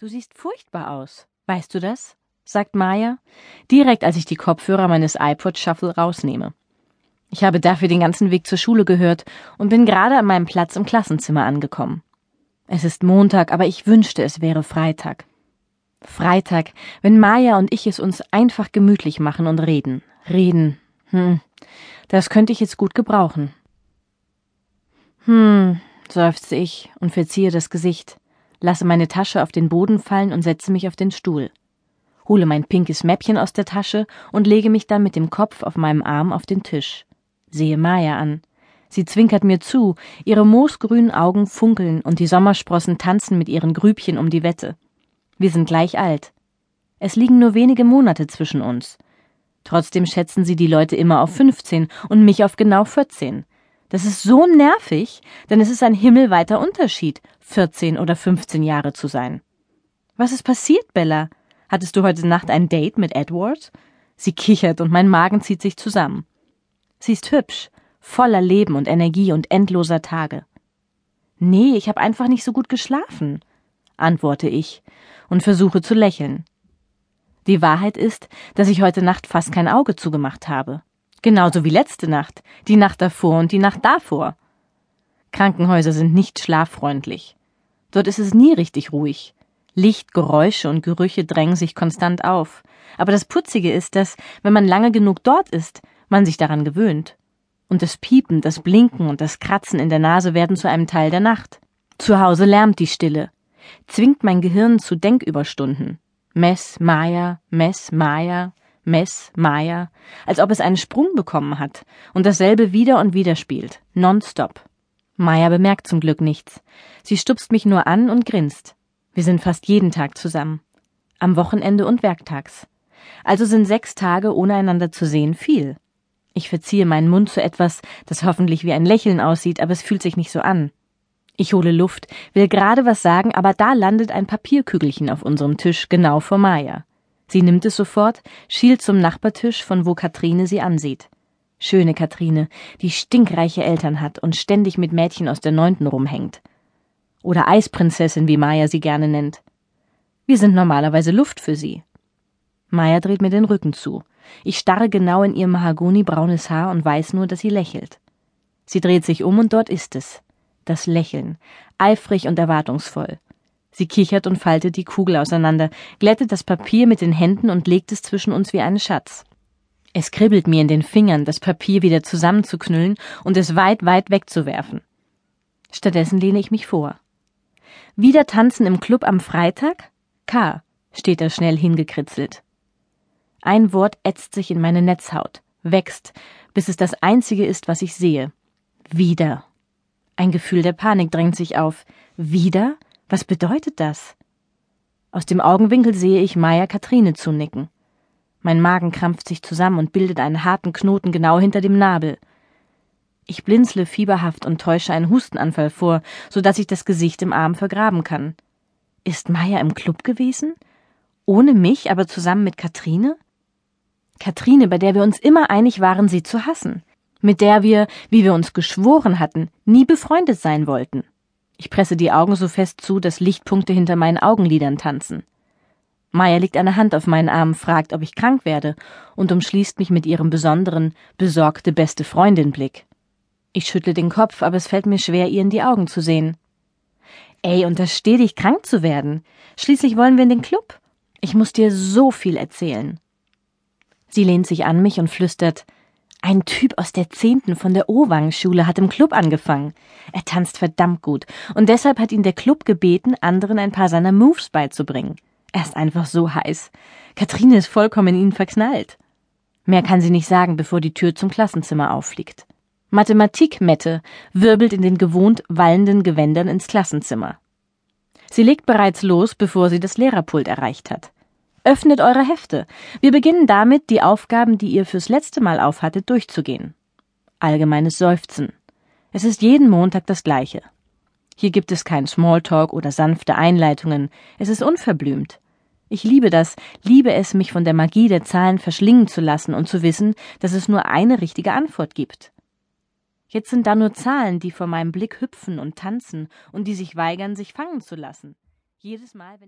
Du siehst furchtbar aus. Weißt du das? sagt Maya, direkt als ich die Kopfhörer meines iPod Shuffle rausnehme. Ich habe dafür den ganzen Weg zur Schule gehört und bin gerade an meinem Platz im Klassenzimmer angekommen. Es ist Montag, aber ich wünschte, es wäre Freitag. Freitag, wenn Maya und ich es uns einfach gemütlich machen und reden. Reden. Hm, das könnte ich jetzt gut gebrauchen. Hm, seufzte ich und verziehe das Gesicht, lasse meine Tasche auf den Boden fallen und setze mich auf den Stuhl, hole mein pinkes Mäppchen aus der Tasche und lege mich dann mit dem Kopf auf meinem Arm auf den Tisch, sehe Maya an. Sie zwinkert mir zu, ihre moosgrünen Augen funkeln und die Sommersprossen tanzen mit ihren Grübchen um die Wette. Wir sind gleich alt. Es liegen nur wenige Monate zwischen uns. Trotzdem schätzen sie die Leute immer auf 15 und mich auf genau 14. Das ist so nervig, denn es ist ein himmelweiter Unterschied, 14 oder 15 Jahre zu sein. Was ist passiert, Bella? Hattest du heute Nacht ein Date mit Edward? Sie kichert und mein Magen zieht sich zusammen. Sie ist hübsch, voller Leben und Energie und endloser Tage. Nee, ich habe einfach nicht so gut geschlafen, antworte ich und versuche zu lächeln. Die Wahrheit ist, dass ich heute Nacht fast kein Auge zugemacht habe. Genauso wie letzte Nacht, die Nacht davor und die Nacht davor. Krankenhäuser sind nicht schlaffreundlich. Dort ist es nie richtig ruhig. Licht, Geräusche und Gerüche drängen sich konstant auf. Aber das Putzige ist, dass, wenn man lange genug dort ist, man sich daran gewöhnt. Und das Piepen, das Blinken und das Kratzen in der Nase werden zu einem Teil der Nacht. Zu Hause lärmt die Stille, zwingt mein Gehirn zu Denküberstunden. Mess, Maya, Mess, Maya, Mess, Maya, als ob es einen Sprung bekommen hat und dasselbe wieder und wieder spielt, nonstop. Maya bemerkt zum Glück nichts. Sie stupst mich nur an und grinst. Wir sind fast jeden Tag zusammen. Am Wochenende und werktags. Also sind sechs Tage ohne einander zu sehen viel. Ich verziehe meinen Mund zu etwas, das hoffentlich wie ein Lächeln aussieht, aber es fühlt sich nicht so an. Ich hole Luft, will gerade was sagen, aber da landet ein Papierkügelchen auf unserem Tisch genau vor Maya. Sie nimmt es sofort, schielt zum Nachbartisch, von wo Katrine sie ansieht. Schöne Katrine, die stinkreiche Eltern hat und ständig mit Mädchen aus der Neunten rumhängt. Oder Eisprinzessin, wie Maya sie gerne nennt. Wir sind normalerweise Luft für sie. Maya dreht mir den Rücken zu. Ich starre genau in ihr mahagonibraunes Haar und weiß nur, dass sie lächelt. Sie dreht sich um und dort ist es. Das Lächeln, eifrig und erwartungsvoll. Sie kichert und faltet die Kugel auseinander, glättet das Papier mit den Händen und legt es zwischen uns wie einen Schatz. Es kribbelt mir in den Fingern, das Papier wieder zusammenzuknüllen und es weit, weit wegzuwerfen. Stattdessen lehne ich mich vor. Wieder tanzen im Club am Freitag? K, steht da schnell hingekritzelt. Ein Wort ätzt sich in meine Netzhaut, wächst, bis es das einzige ist, was ich sehe. Wieder. Ein Gefühl der Panik drängt sich auf. Wieder? Was bedeutet das? Aus dem Augenwinkel sehe ich Maya Katrine zunicken. Mein Magen krampft sich zusammen und bildet einen harten Knoten genau hinter dem Nabel. Ich blinzle fieberhaft und täusche einen Hustenanfall vor, so dass ich das Gesicht im Arm vergraben kann. Ist Maya im Club gewesen? Ohne mich, aber zusammen mit Katrine? Katrine, bei der wir uns immer einig waren, sie zu hassen, mit der wir, wie wir uns geschworen hatten, nie befreundet sein wollten. Ich presse die Augen so fest zu, dass Lichtpunkte hinter meinen Augenlidern tanzen. Maya legt eine Hand auf meinen Arm, fragt, ob ich krank werde und umschließt mich mit ihrem besonderen, besorgte beste Freundin Blick. Ich schüttle den Kopf, aber es fällt mir schwer, ihr in die Augen zu sehen. Ey, untersteh dich, krank zu werden. Schließlich wollen wir in den Club. Ich muss dir so viel erzählen. Sie lehnt sich an mich und flüstert, ein Typ aus der Zehnten von der Owang-Schule hat im Club angefangen. Er tanzt verdammt gut und deshalb hat ihn der Club gebeten, anderen ein paar seiner Moves beizubringen. Er ist einfach so heiß. Katrine ist vollkommen in ihn verknallt. Mehr kann sie nicht sagen, bevor die Tür zum Klassenzimmer auffliegt. Mathematik-Mette wirbelt in den gewohnt wallenden Gewändern ins Klassenzimmer. Sie legt bereits los, bevor sie das Lehrerpult erreicht hat. Öffnet eure Hefte. Wir beginnen damit, die Aufgaben, die ihr fürs letzte Mal aufhattet, durchzugehen. Allgemeines Seufzen. Es ist jeden Montag das gleiche. Hier gibt es kein Smalltalk oder sanfte Einleitungen. Es ist unverblümt. Ich liebe das, liebe es, mich von der Magie der Zahlen verschlingen zu lassen und zu wissen, dass es nur eine richtige Antwort gibt. Jetzt sind da nur Zahlen, die vor meinem Blick hüpfen und tanzen und die sich weigern, sich fangen zu lassen. Jedes Mal, wenn